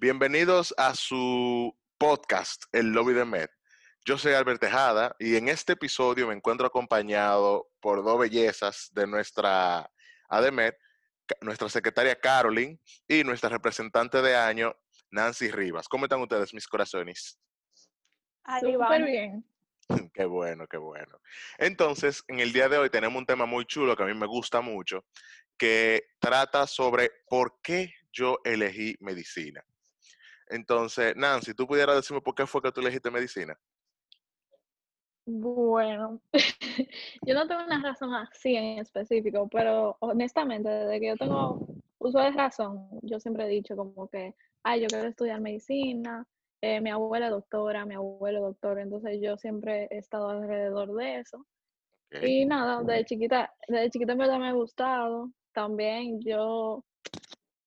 Bienvenidos a su podcast, El Lobby de Med. Yo soy Albert Tejada y en este episodio me encuentro acompañado por dos bellezas de nuestra ADMED, nuestra secretaria Carolyn y nuestra representante de año, Nancy Rivas. ¿Cómo están ustedes, mis corazones? Súper bien. Qué bueno, qué bueno. Entonces, en el día de hoy tenemos un tema muy chulo que a mí me gusta mucho, que trata sobre por qué yo elegí medicina. Entonces, Nancy, ¿tú pudieras decirme por qué fue que tú elegiste medicina? Bueno, yo no tengo una razón así en específico, pero honestamente, desde que yo tengo uso de razón, yo siempre he dicho como que, ay, yo quiero estudiar medicina, eh, mi abuela doctora, mi abuelo doctor, entonces yo siempre he estado alrededor de eso. Y nada, desde chiquita, desde chiquita en verdad me ha gustado. También yo,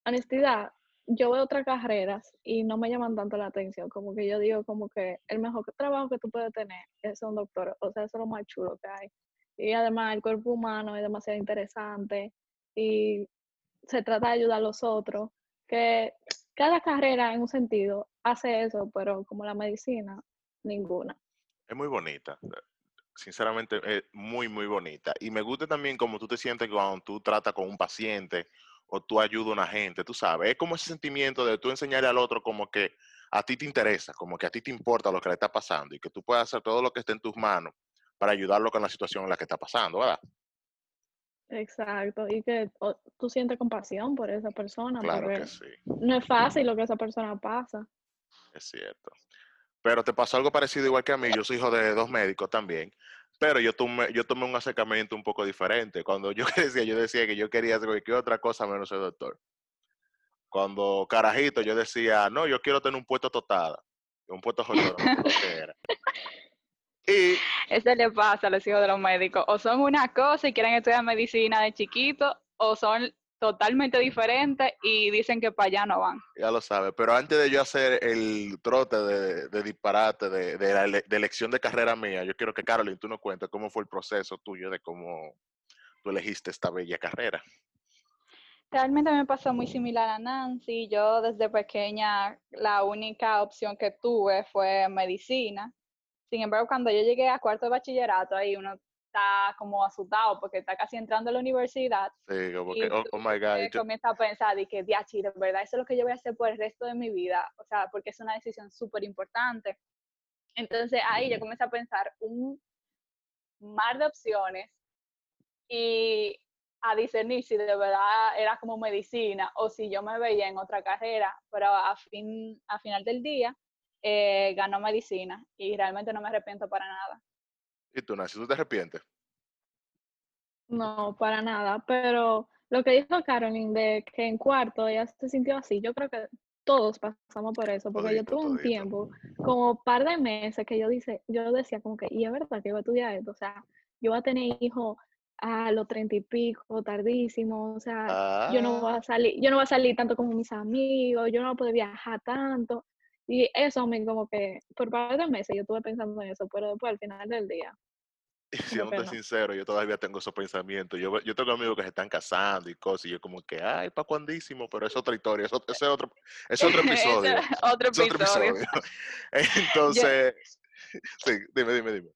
honestidad, yo veo otras carreras y no me llaman tanto la atención, como que yo digo como que el mejor trabajo que tú puedes tener es un doctor, o sea, eso es lo más chulo que hay. Y además el cuerpo humano es demasiado interesante. Y se trata de ayudar a los otros, que cada carrera en un sentido hace eso, pero como la medicina, ninguna. Es muy bonita, sinceramente es muy, muy bonita. Y me gusta también como tú te sientes cuando tú tratas con un paciente o tú ayudas a una gente, tú sabes, es como ese sentimiento de tú enseñarle al otro como que a ti te interesa, como que a ti te importa lo que le está pasando y que tú puedes hacer todo lo que esté en tus manos para ayudarlo con la situación en la que está pasando, ¿verdad? Exacto, y que tú sientes compasión por esa persona. Claro que sí. No es fácil lo que esa persona pasa. Es cierto. Pero te pasó algo parecido igual que a mí, yo soy hijo de dos médicos también, pero yo tomé, yo tomé un acercamiento un poco diferente. Cuando yo decía, yo decía que yo quería hacer cualquier otra cosa menos ser doctor. Cuando carajito yo decía, no, yo quiero tener un puesto totada, un puesto no era. Y, Eso le pasa a los hijos de los médicos. O son una cosa y quieren estudiar medicina de chiquito, o son totalmente diferentes y dicen que para allá no van. Ya lo sabes, pero antes de yo hacer el trote de, disparate de, la elección de carrera mía, yo quiero que Carolyn tú nos cuentes cómo fue el proceso tuyo de cómo tú elegiste esta bella carrera. Realmente me pasó muy similar a Nancy. Yo desde pequeña la única opción que tuve fue medicina. Sin embargo, cuando yo llegué a cuarto de bachillerato, ahí uno está como asustado porque está casi entrando a la universidad. Sí, como que, oh, oh, my God. Comienza a pensar y que, diachi, de verdad, eso es lo que yo voy a hacer por el resto de mi vida. O sea, porque es una decisión súper importante. Entonces ahí yo comencé a pensar un mar de opciones y a discernir si de verdad era como medicina o si yo me veía en otra carrera, pero a, fin, a final del día eh, ganó medicina y realmente no me arrepiento para nada. ¿Y tú, Nancy, tú te arrepientes? No, para nada, pero lo que dijo Carolyn de que en cuarto ella se sintió así, yo creo que todos pasamos por eso, porque yo tuve un tiempo, como un par de meses que yo dice, yo decía como que, y es verdad que iba a estudiar esto, o sea, yo voy a tener hijos a los treinta y pico, tardísimo, o sea, yo no voy a ah. salir, yo no voy a salir tanto como mis amigos, yo no puedo viajar tanto, y eso me como que, por varios meses yo estuve pensando en eso, pero después al final del día. Y siendo sincero, yo todavía tengo esos pensamientos. Yo, yo tengo amigos que se están casando y cosas, y yo como que, ay, pa' cuandísimo, pero es otra historia, es, es otro, es otro episodio. otro, episodio. Entonces, sí, dime, dime, dime.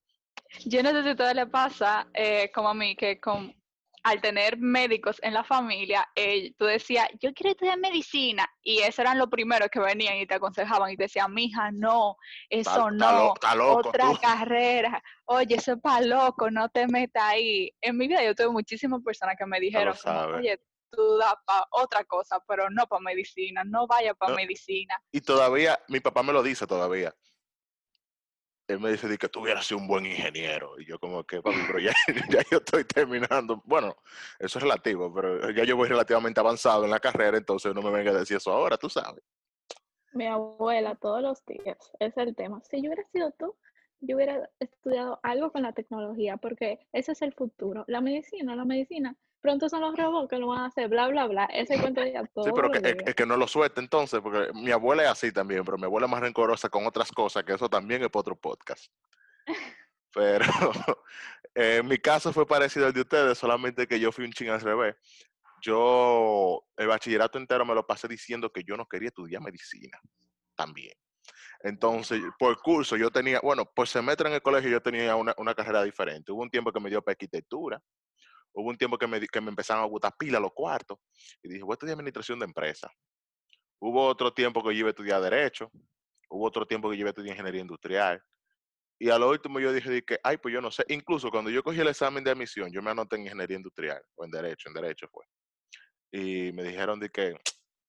Yo no sé si todo le pasa eh, como a mí, que con al tener médicos en la familia, eh, tú decías, yo quiero estudiar medicina, y eso eran los primeros que venían y te aconsejaban y te decían, mija, no, eso no, otra carrera, oye, eso es para loco, no te metas ahí. En mi vida yo tuve muchísimas personas que me dijeron, oye, tú das para otra cosa, pero no para medicina, no vaya para medicina. Y todavía, mi papá me lo dice todavía él me dice que tú hubieras sido un buen ingeniero. Y yo como que, papi, pero ya, yo estoy terminando. Bueno, eso es relativo, pero ya yo voy relativamente avanzado en la carrera, entonces no me venga a decir eso ahora, tú sabes. Mi abuela todos los días, es el tema. Si yo hubiera sido tú, yo hubiera estudiado algo con la tecnología, porque ese es el futuro. La medicina, la medicina pronto son los robots que lo van a hacer, bla, bla, bla. Ese cuento ya todo. Sí, pero que, es, que no lo suelte entonces, porque mi abuela es así también, pero mi abuela es más rencorosa con otras cosas, que eso también es para otro podcast. Pero en mi caso fue parecido al de ustedes, solamente que yo fui un ching al revés. Yo el bachillerato entero me lo pasé diciendo que yo no quería estudiar medicina también. Entonces, por curso yo tenía, bueno, por semestre en el colegio yo tenía una, una carrera diferente. Hubo un tiempo que me dio para arquitectura, hubo un tiempo que me, que me empezaron a gustar pila los cuartos, y dije, voy a estudiar administración de empresas. Hubo otro tiempo que yo iba a estudiar derecho, hubo otro tiempo que yo iba a estudiar ingeniería industrial, y a lo último yo dije, que, ay, pues yo no sé, incluso cuando yo cogí el examen de admisión, yo me anoté en ingeniería industrial, o en derecho, en derecho fue. Y me dijeron de que,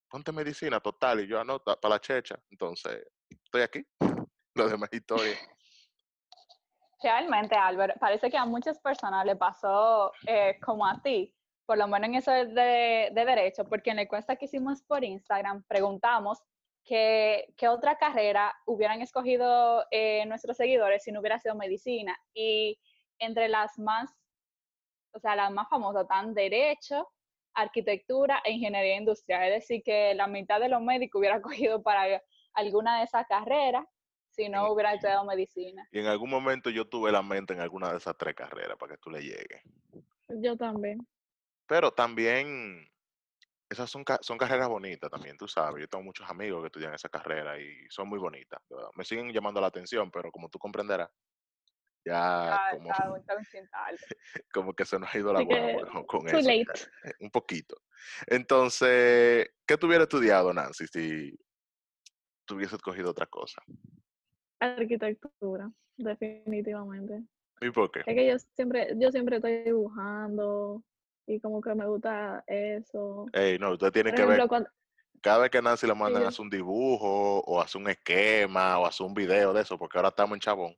ponte medicina total, y yo anota para la checha. Entonces, estoy aquí. Lo demás historia. Realmente, Albert, parece que a muchas personas le pasó eh, como a ti, por lo menos en eso de, de derecho, porque en la encuesta que hicimos por Instagram preguntamos qué otra carrera hubieran escogido eh, nuestros seguidores si no hubiera sido medicina. Y entre las más, o sea, las más famosas están derecho, arquitectura e ingeniería industrial. Es decir, que la mitad de los médicos hubiera cogido para alguna de esas carreras si no hubieran estudiado medicina. Y en algún momento yo tuve la mente en alguna de esas tres carreras para que tú le llegues. Yo también. Pero también, esas son, son carreras bonitas también, tú sabes. Yo tengo muchos amigos que estudian esa carrera y son muy bonitas. verdad. Me siguen llamando la atención, pero como tú comprenderás, ya Ya como, como que se nos ha ido la guagua con, eso. late. Un poquito. Entonces, ¿qué tú hubieras estudiado, Nancy, si tú hubieses escogido otra cosa? Arquitectura, definitivamente. ¿Y por qué? Es que yo siempre, yo siempre estoy dibujando y como que me gusta eso. Ey, no, usted tiene Por que ver, cuando, cada vez que Nancy le mandan a yo- hacer un dibujo o hacer un esquema o hacer un video de eso, porque ahora estamos en chabón,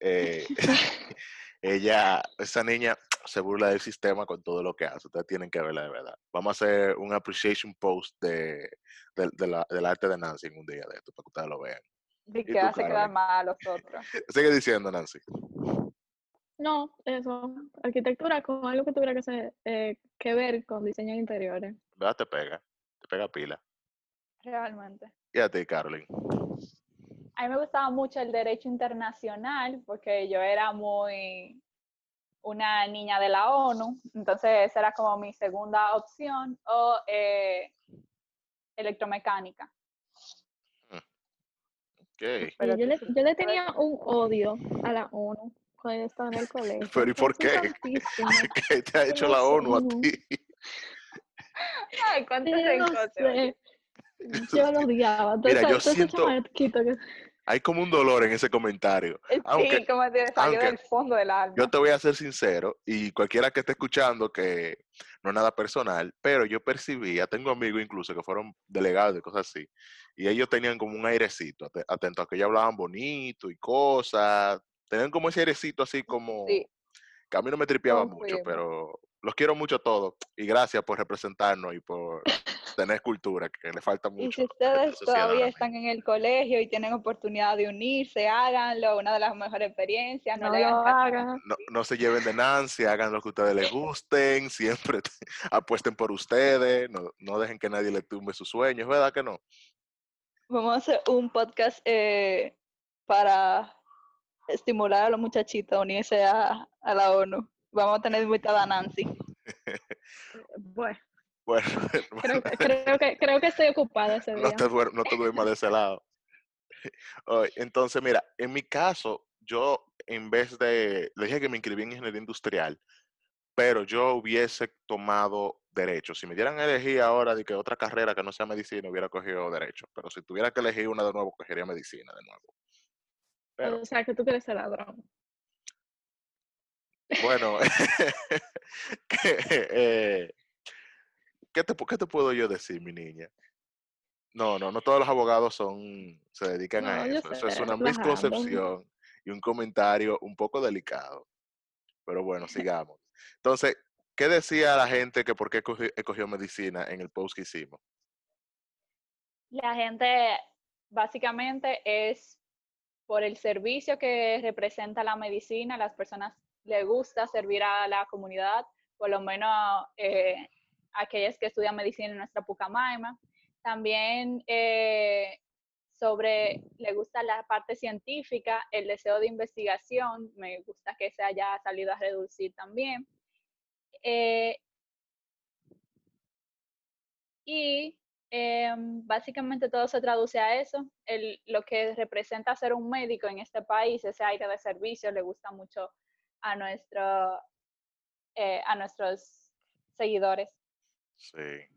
eh, ella, esa niña se burla del sistema con todo lo que hace. Ustedes tienen que verla de verdad. Vamos a hacer un appreciation post de, de- de la- del arte de Nancy en un día de esto, para que ustedes lo vean. Y ¿Y que tú, hace quedar mal a los otros. Sigue diciendo, Nancy. no, eso, arquitectura con algo que tuviera que, ser, eh, que ver con diseño de interiores. ¿Verdad? Te pega. Te pega pila. Realmente. Y a ti, Carolyn. A mí me gustaba mucho el derecho internacional porque yo era muy una niña de la ONU, entonces esa era como mi segunda opción, o eh, electromecánica. Pero yo, le, yo le tenía un odio a la ONU cuando yo estaba en el colegio. Pero ¿y por qué? ¿Qué te ha hecho la ONU a ti? Ay, cuántos Yo no sé. Yo lo odiaba. Mira, yo siento- que- Hay como un dolor en ese comentario. Sí, Aunque- como te salió aunque del fondo del alma. Yo te voy a ser sincero, y cualquiera que esté escuchando, que no es nada personal, pero yo percibía, tengo amigos incluso que fueron delegados y cosas así, y ellos tenían como un airecito, ate- atento a que ellos hablaban bonito y cosas, tenían como ese airecito así como, Sí. que a mí no me tripeaba mucho, pero los quiero mucho a todos, y gracias por representarnos y por tener cultura, que le falta Y mucho. si a esta ustedes todavía están en el colegio y tienen oportunidad de unirse, háganlo, una de las mejores experiencias. No, no le lo hagan hagan. no, no se lleven de Nancy, hagan lo que a ustedes les gusten, siempre apuesten por ustedes, no, no dejen que nadie le tumbe sus sueños, ¿verdad que no? Vamos a hacer un podcast eh, para estimular a los muchachitos a unirse a, a la ONU. Vamos a tener invitada a Nancy. Bueno, Bueno, creo, que- creo, que, creo que estoy ocupada ese no día. te, duer- no te duermas de ese lado. Entonces, mira, en mi caso, yo en vez de, le dije que me inscribí en ingeniería industrial, pero yo hubiese tomado derecho. Si me dieran a elegir ahora de que otra carrera que no sea medicina, hubiera cogido derecho. Pero si tuviera que elegir una de nuevo, cogería medicina de nuevo. Pero, O sea, que tú quieres ser ladrón. Bueno, que, eh, ¿qué, te, pu- qué te puedo yo decir, mi niña? No, no, no todos los abogados son, se dedican a No, eso. Eso es una misconcepción y un comentario un poco delicado. Pero bueno, sigamos. Entonces, ¿qué decía la gente que por qué cogi- escogió medicina en el post que hicimos? La gente básicamente es por el servicio que representa la medicina, las personas les gusta servir a la comunidad por lo menos eh, aquellas que estudian medicina en nuestra Pucamaima. También eh, sobre, le gusta la parte científica, el deseo de investigación, me gusta que se haya salido a reducir también. Eh, y em, básicamente todo se traduce a eso. Lo que representa ser un médico en este país, ese aire de servicio, le gusta mucho a, nuestro, eh, a nuestros seguidores. Sí.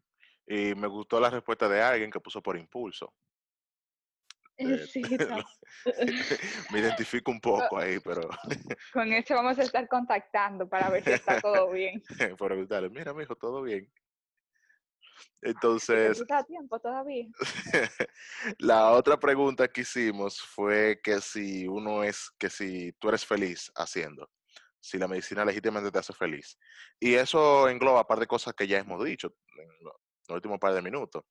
Y me gustó la respuesta de alguien que puso por impulso. Eh, Sí, no. me identifico un poco ahí, pero Con esto vamos a estar contactando para ver si está todo bien. por preguntarle, mira, mijo, todo bien. ¿Te Entonces, quita tiempo todavía? la otra pregunta que hicimos fue que si uno es, que si tú eres feliz haciendo, si la medicina legítimamente te hace feliz. Y eso engloba un par de cosas que ya hemos dicho en lo- los últimos par de minutos.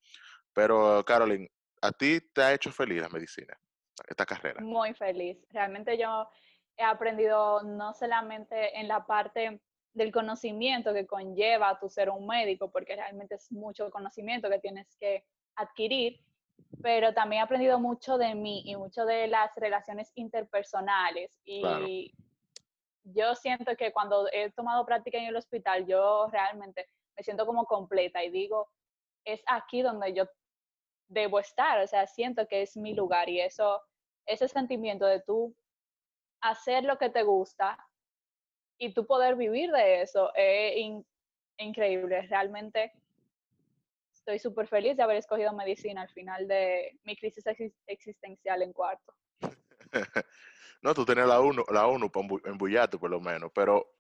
Pero, Caroline, ¿a ti te ha hecho feliz la medicina, esta carrera? Muy feliz. Realmente yo he aprendido no solamente en la parte del conocimiento que conlleva tu ser un médico, porque realmente es mucho conocimiento que tienes que adquirir, pero también he aprendido mucho de mí y mucho de las relaciones interpersonales. Y Claro. Yo siento que cuando he tomado práctica en el hospital, yo realmente me siento como completa y digo, es aquí donde yo debo estar, o sea, siento que es mi lugar y eso, ese sentimiento de tú hacer lo que te gusta y tú poder vivir de eso es in- increíble. Realmente estoy súper feliz de haber escogido medicina al final de mi crisis exis- existencial en cuarto. No, tú tienes la ONU, la ONU embullarte por lo menos, pero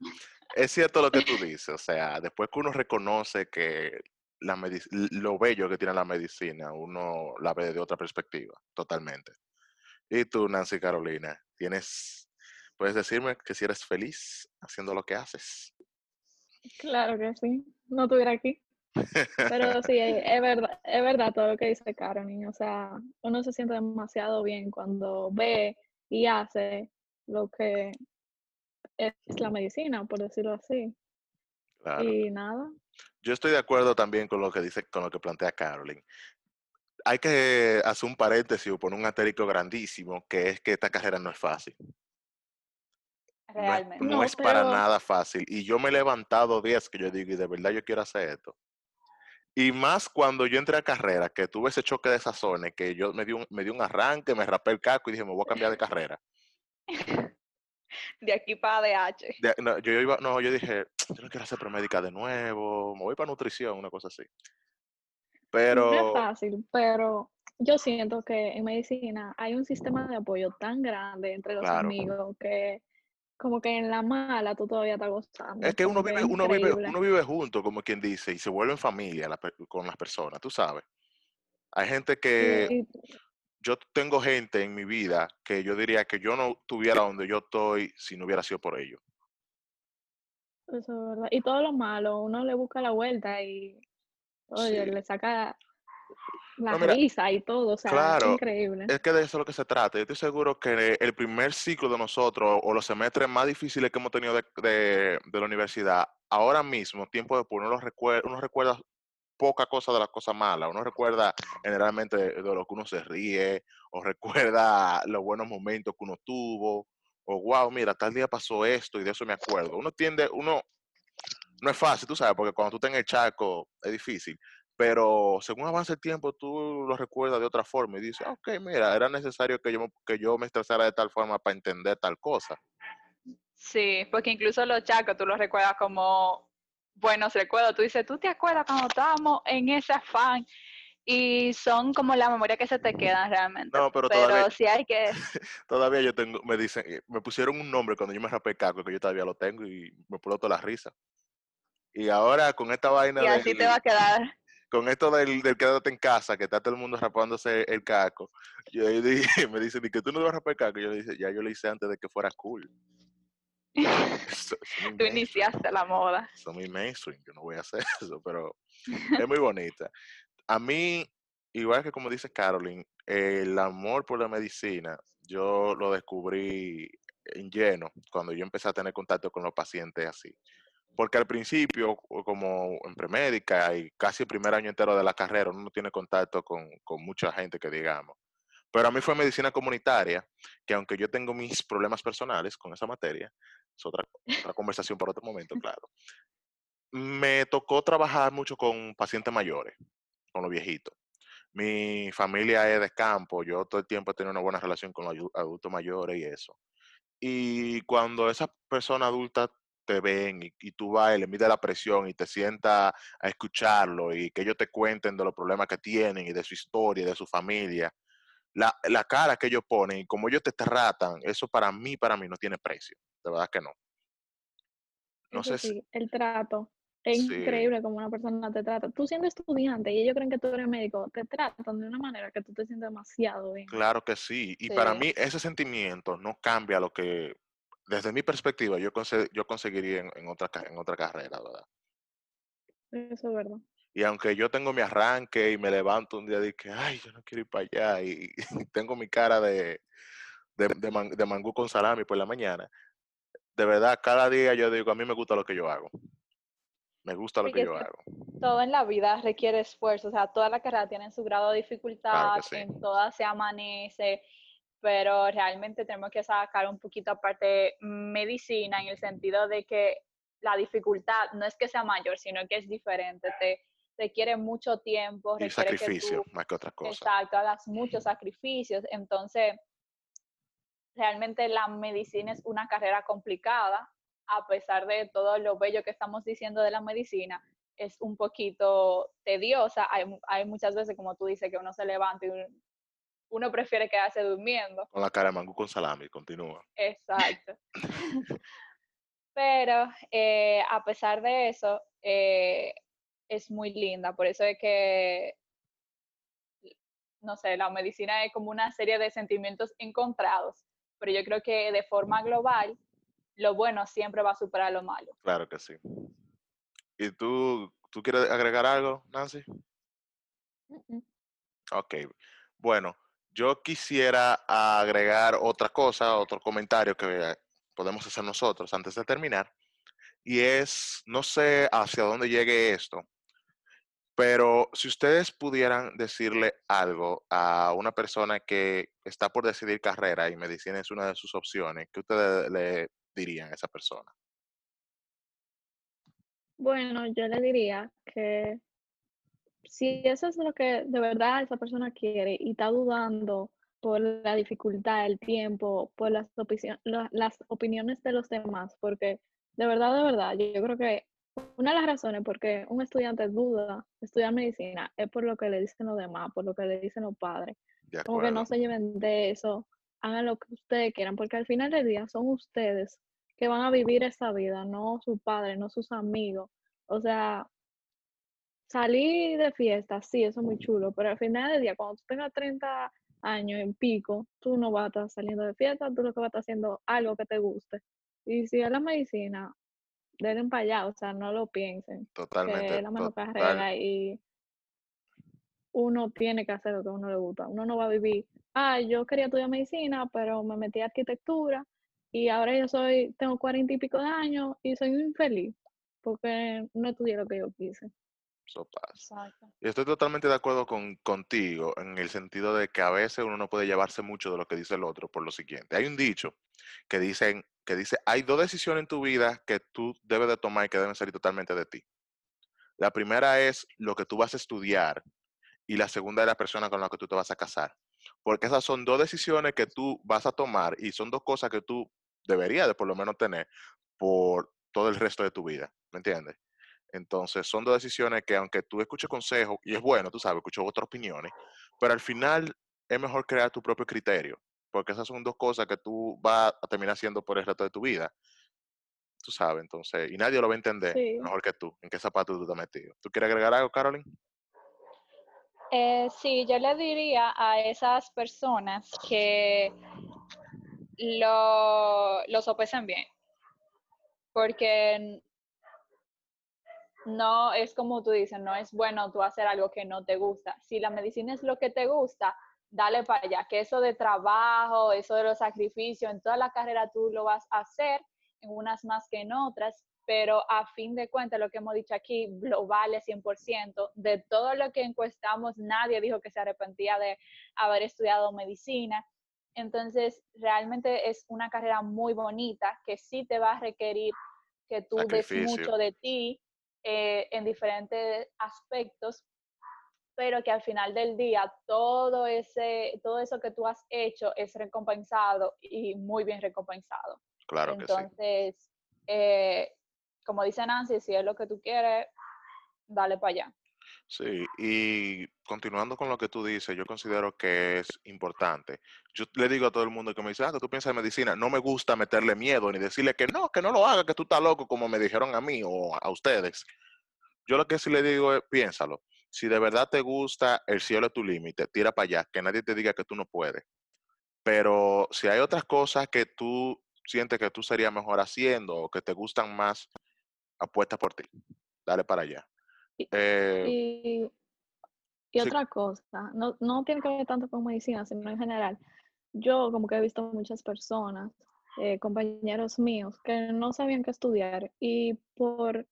es cierto lo que tú dices, o sea, después que uno reconoce que la lo bello que tiene la medicina, uno la ve de otra perspectiva, totalmente. Y tú, Nancy Carolina, tienes, puedes decirme que si eres feliz haciendo lo que haces. Claro que sí, no estuviera aquí. Pero sí, es verdad, es verdad todo lo que dice Caroline. O sea, uno se siente demasiado bien cuando ve y hace lo que es la medicina, por decirlo así. Claro. Y nada, Yo estoy de acuerdo también con lo que dice, con lo que plantea Caroline. Hay que hacer un paréntesis o poner un asterisco grandísimo, que es que esta carrera no es fácil. No es, Realmente. no No, es para nada fácil. Y yo me he levantado días que yo digo, y de verdad yo quiero hacer esto. Y más cuando yo entré a carrera, que tuve ese choque de sazones, que yo me di un, me di un arranque, me rapé el casco y dije, me voy a cambiar de carrera. De aquí para DH. De- no, yo iba, no, yo dije, yo no quiero hacer premédica de nuevo, me voy para nutrición, una cosa así. no es Pero, fácil, pero yo siento que en medicina hay un sistema de apoyo tan grande entre los Claro. amigos que como que en la mala tú todavía estás gozando. es que uno vive, uno vive, uno vive junto, como quien dice, y se vuelve en familia la con las personas, tú sabes. Hay gente que, yo tengo gente en mi vida que yo diría que yo no estuviera donde yo estoy si no hubiera sido por ellos. Eso es verdad. Y todo lo malo, uno le busca la vuelta y oye, Sí. le saca la No, mira, risa y todo, o sea, es claro, increíble. Es que de eso es lo que se trata. Yo estoy seguro que el primer ciclo de nosotros o los semestres más difíciles que hemos tenido de, de- de la universidad, ahora mismo, tiempo después, uno, los recuerda, uno recuerda poca cosa de las cosas malas. Uno recuerda generalmente de, de lo que uno se ríe o recuerda los buenos momentos que uno tuvo o wow, mira, tal día pasó esto y de eso me acuerdo. Uno tiende, uno, no es fácil, tú sabes, porque cuando tú estás en el charco es difícil. Pero según avanza el tiempo, tú lo recuerdas de otra forma y dices, "Ah, ok, mira, era necesario que yo, me- que yo me estresara de tal forma para entender tal cosa. Sí, porque incluso los chacos tú los recuerdas como buenos recuerdos. Tú dices, ¿tú te acuerdas cuando estábamos en ese afán? Y son como la memoria que se te quedan realmente. No, pero pero todavía- sí hay que... Todavía yo tengo, me dicen, eh, me pusieron un nombre cuando yo me rapé el caco, que yo todavía lo tengo y me toda la risa. Y ahora con esta vaina Y así del- te va a quedar. Con esto del, del quédate en casa, que está todo el mundo rapándose el caco, yo me dicen, ¿y que tú no vas a rapar el caco? Yo le dije, ya yo lo hice antes de que fuera cool. Eso- eso Tú iniciaste la moda. eso es muy mainstream, yo no voy a hacer eso, pero es muy bonita. A mí, igual que como dice Caroline, el amor por la medicina, yo lo descubrí en lleno cuando yo empecé a tener contacto con los pacientes así. Porque al principio, como en premédica y casi el primer año entero de la carrera, uno no tiene contacto con, con mucha gente que digamos. Pero a mí fue medicina comunitaria, que aunque yo tengo mis problemas personales con esa materia, es otra, otra conversación para otro momento, claro. Me tocó trabajar mucho con pacientes mayores, con los viejitos. Mi familia es de campo, yo todo el tiempo he tenido una buena relación con los adultos mayores y eso. Y cuando esas personas adultas te ven y, tú vas y le mides la presión y te sientas a escucharlo y que ellos te cuenten de los problemas que tienen y de su historia y de su familia, la, la cara que ellos ponen y como ellos te tratan, eso para mí, para mí no tiene precio. De verdad que no. No sé si... el trato. Es increíble como una persona te trata. Tú siendo estudiante y ellos creen que tú eres médico, te tratan de una manera que tú te sientes demasiado bien. Claro que sí. Y para mí ese sentimiento no cambia lo que, desde mi perspectiva, yo, yo conseguiría en, otra, en otra carrera, ¿verdad? Eso es verdad. Y aunque yo tengo mi arranque y me levanto un día y que, ay, yo no quiero ir para allá y, tengo mi cara de, de, de mangú con salami por la mañana, de verdad, cada día yo digo, a mí me gusta lo que yo hago. Me gusta lo que yo hago. Todo en la vida requiere esfuerzo, o sea, toda la carrera tiene su grado de dificultad, en todas se amanece, pero realmente tenemos que sacar un poquito aparte medicina en el sentido de que la dificultad no es que sea mayor, sino que es diferente, te requiere mucho tiempo, y sacrificio, más que otras cosas. Exacto, hagas muchos sacrificios, entonces realmente la medicina es una carrera complicada, a pesar de todo lo bello que estamos diciendo de la medicina, es un poquito tediosa. Hay, muchas veces, como tú dices, que uno se levanta y uno, prefiere quedarse durmiendo. Con la cara de mangú con salami, continúa. Exacto. Pero eh, a pesar de eso, eh, es muy linda. Por eso es que, no sé, la medicina es como una serie de sentimientos encontrados. Pero yo creo que de forma global lo bueno siempre va a superar lo malo. Claro que sí. ¿Y tú, tú quieres agregar algo, Nancy? Ok, bueno, yo quisiera agregar otra cosa, otro comentario que podemos hacer nosotros antes de terminar, y es, no sé hacia dónde llegue esto, pero si ustedes pudieran decirle algo a una persona que está por decidir carrera y medicina es una de sus opciones, ¿qué ustedes le dirían a esa persona? Bueno, yo le diría que si eso es lo que de verdad esa persona quiere y está dudando por la dificultad, el tiempo, por las, las opiniones de los demás, porque de verdad, de verdad, yo, creo que una de las razones por qué un estudiante duda estudiar medicina es por lo que le dicen los demás, por lo que le dicen los padres. Como que no se lleven de eso, hagan lo que ustedes quieran, porque al final del día son ustedes que van a vivir esa vida, no sus padres, no sus amigos. O sea, salir de fiesta, sí, eso es muy chulo, pero al final del día, cuando tú tengas 30 años en pico, tú no vas a estar saliendo de fiesta, tú lo que vas a estar haciendo algo que te guste. Y si es la medicina, den para allá, o sea, no lo piensen. Totalmente. es la mejor carrera y uno tiene que hacer lo que a uno le gusta. Uno no va a vivir, ah, yo quería estudiar medicina, pero me metí a arquitectura y ahora yo soy, tengo cuarenta y pico de años y soy infeliz porque no estudié lo que yo quise. Eso pasa. Y estoy totalmente de acuerdo con, contigo en el sentido de que a veces uno no puede llevarse mucho de lo que dice el otro por lo siguiente. Hay un dicho que, dicen, que dice, hay dos decisiones en tu vida que tú debes de tomar y que deben salir totalmente de ti. La primera es lo que tú vas a estudiar y la segunda es la persona con la que tú te vas a casar. Porque esas son dos decisiones que tú vas a tomar y son dos cosas que tú debería de por lo menos tener por todo el resto de tu vida, ¿me entiendes? Entonces, son dos decisiones que aunque tú escuches consejos, y es bueno, tú sabes, escucho otras opiniones, pero al final es mejor crear tu propio criterio, porque esas son dos cosas que tú vas a terminar haciendo por el resto de tu vida. Tú sabes, entonces, y nadie lo va a entender mejor que tú, en qué zapato tú estás metido. ¿Tú quieres agregar algo, Caroline? Eh, sí, yo le diría a esas personas que lo, lo sopesen bien. Porque no es como tú dices, no es bueno tú hacer algo que no te gusta. Si la medicina es lo que te gusta, dale para allá, que eso de trabajo, eso de los sacrificios, en toda la carrera tú lo vas a hacer, en unas más que en otras, pero a fin de cuentas, lo que hemos dicho aquí, global es 100%, de todo lo que encuestamos, nadie dijo que se arrepentía de haber estudiado medicina. Entonces, realmente es una carrera muy bonita que sí te va a requerir que tú des mucho de ti eh, en diferentes aspectos, pero que al final del día todo, ese, todo eso que tú has hecho es recompensado y muy bien recompensado. Claro que sí. Entonces, eh, como dice Nancy, si es lo que tú quieres, dale para allá. Sí, y continuando con lo que tú dices, yo considero que es importante. Yo le digo a todo el mundo que me dice, ah, que tú piensas en medicina, no me gusta meterle miedo ni decirle que no, que no lo haga, que tú estás loco, como me dijeron a mí o a ustedes. Yo lo que sí le digo es, piénsalo. Si de verdad te gusta, el cielo es tu límite, tira para allá, que nadie te diga que tú no puedes. Pero si hay otras cosas que tú sientes que tú serías mejor haciendo o que te gustan más, apuesta por ti. Dale para allá. Eh, y, y otra cosa, no, no tiene que ver tanto con medicina, sino en general. Yo como que he visto muchas personas, eh, compañeros míos, que no sabían qué estudiar y por,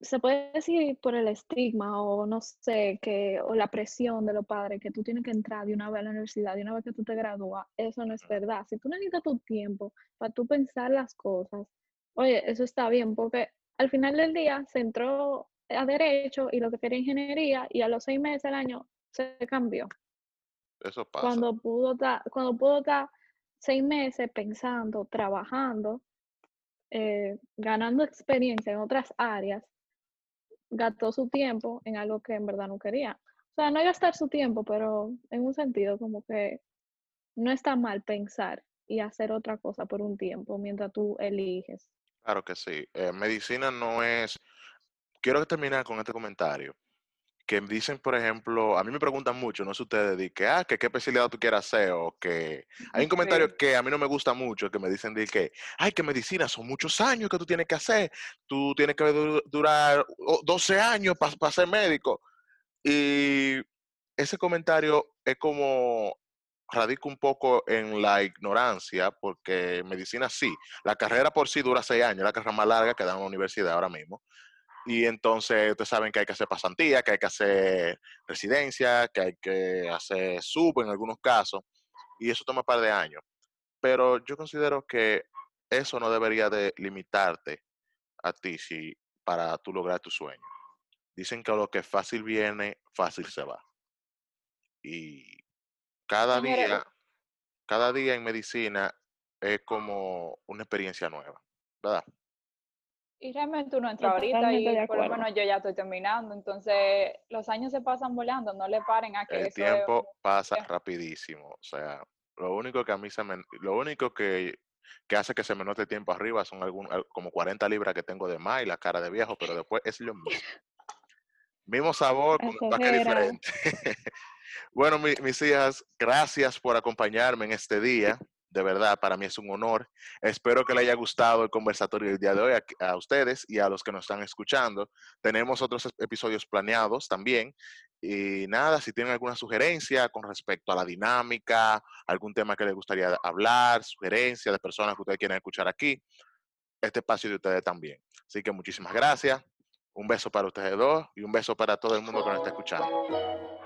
se puede decir por el estigma o no sé, que, o la presión de los padres, que tú tienes que entrar de una vez a la universidad, de una vez que tú te gradúas, eso no es verdad. Si tú necesitas tu tiempo para tú pensar las cosas, oye, eso está bien, porque al final del día se entró a derecho y lo que quería ingeniería y a los seis meses del año se cambió. Eso pasa. Cuando pudo estar, cuando pudo estar seis meses pensando, trabajando, eh, ganando experiencia en otras áreas, gastó su tiempo en algo que en verdad no quería. O sea, no gastar su tiempo, pero en un sentido como que no está mal pensar y hacer otra cosa por un tiempo mientras tú eliges. Claro que sí. Eh, medicina no es quiero terminar con este comentario. Que dicen, por ejemplo, a mí me preguntan mucho, no sé ustedes, de que, ah, que qué especialidad tú quieras hacer, o que hay un comentario que a mí no me gusta mucho, que me dicen de que, ay, que medicina son muchos años que tú tienes que hacer, tú tienes que durar 12 años para ser médico. Y ese comentario es como radica un poco en la ignorancia, porque medicina sí, la carrera por sí dura seis años, la carrera más larga que da en la universidad ahora mismo. Y entonces ustedes saben que hay que hacer pasantía, que hay que hacer residencia, que hay que hacer sub en algunos casos, y eso toma un par de años. Pero yo considero que eso no debería de limitarte a ti si, para tú lograr tu sueño. Dicen que lo que fácil viene, fácil se va. Y cada día, cada día en medicina es como una experiencia nueva, ¿verdad? Y realmente uno entra ahorita y por lo menos yo ya estoy terminando, entonces los años se pasan volando, no le paren a que el tiempo pasa rapidísimo, o sea, lo único que a mí se me, lo único que, que hace que se me note el tiempo arriba son algún, como 40 libras que tengo de más y la cara de viejo, pero después es lo mismo. Mismo sabor, con un paquete diferente. bueno, mis hijas, gracias por acompañarme en este día de verdad, para mí es un honor. Espero que les haya gustado el conversatorio del día de hoy a, ustedes y a los que nos están escuchando. Tenemos otros episodios planeados también. Y nada, si tienen alguna sugerencia con respecto a la dinámica, algún tema que les gustaría hablar, sugerencias de personas que ustedes quieren escuchar aquí, este espacio de ustedes también. Así que muchísimas gracias. Un beso para ustedes dos y un beso para todo el mundo que nos está escuchando.